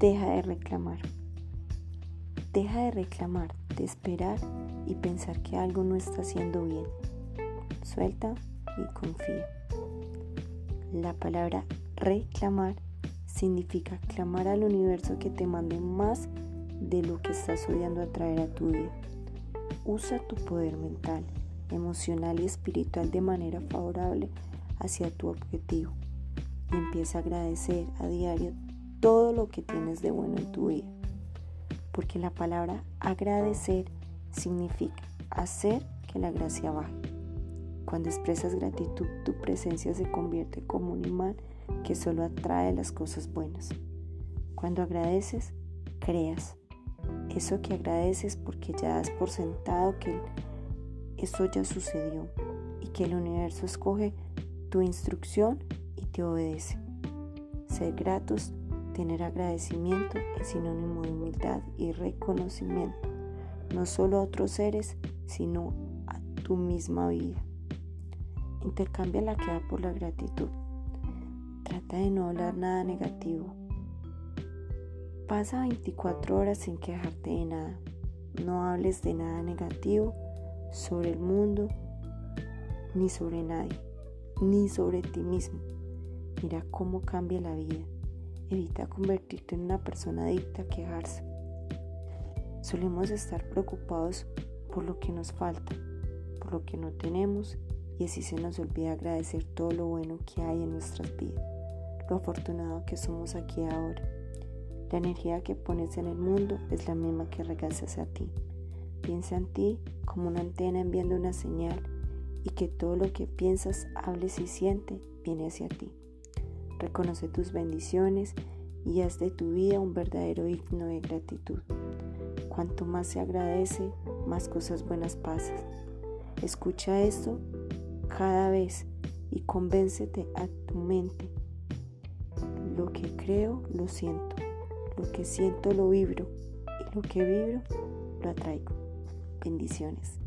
Deja de reclamar. Deja de reclamar, de esperar y pensar que algo no está haciendo bien. Suelta y confía. La palabra reclamar significa clamar al universo que te mande más de lo que estás odiando atraer a tu vida. Usa tu poder mental, emocional y espiritual de manera favorable hacia tu objetivo y empieza a agradecer a diario todo lo que tienes de bueno en tu vida. Porque la palabra agradecer significa hacer que la gracia baje. Cuando expresas gratitud, tu presencia se convierte como un imán que solo atrae las cosas buenas. Cuando agradeces, creas. Eso que agradeces porque ya das por sentado que eso ya sucedió y que el universo escoge tu instrucción y te obedece. Ser gratos Tener agradecimiento es sinónimo de humildad y reconocimiento, no solo a otros seres, sino a tu misma vida. Intercambia la queda por la gratitud. Trata de no hablar nada negativo. Pasa 24 horas sin quejarte de nada. No hables de nada negativo sobre el mundo, ni sobre nadie, ni sobre ti mismo. Mira cómo cambia la vida. Evita convertirte en una persona adicta a quejarse. Solemos estar preocupados por lo que nos falta, por lo que no tenemos y así se nos olvida agradecer todo lo bueno que hay en nuestras vidas, lo afortunado que somos aquí ahora. La energía que pones en el mundo es la misma que regalas a ti. Piensa en ti como una antena enviando una señal y que todo lo que piensas, hables y sientes viene hacia ti. Reconoce tus bendiciones y haz de tu vida un verdadero himno de gratitud. Cuanto más se agradece, más cosas buenas pasan. Escucha esto cada vez y convéncete a tu mente. Lo que creo, lo siento. Lo que siento, lo vibro. Y lo que vibro, lo atraigo. Bendiciones.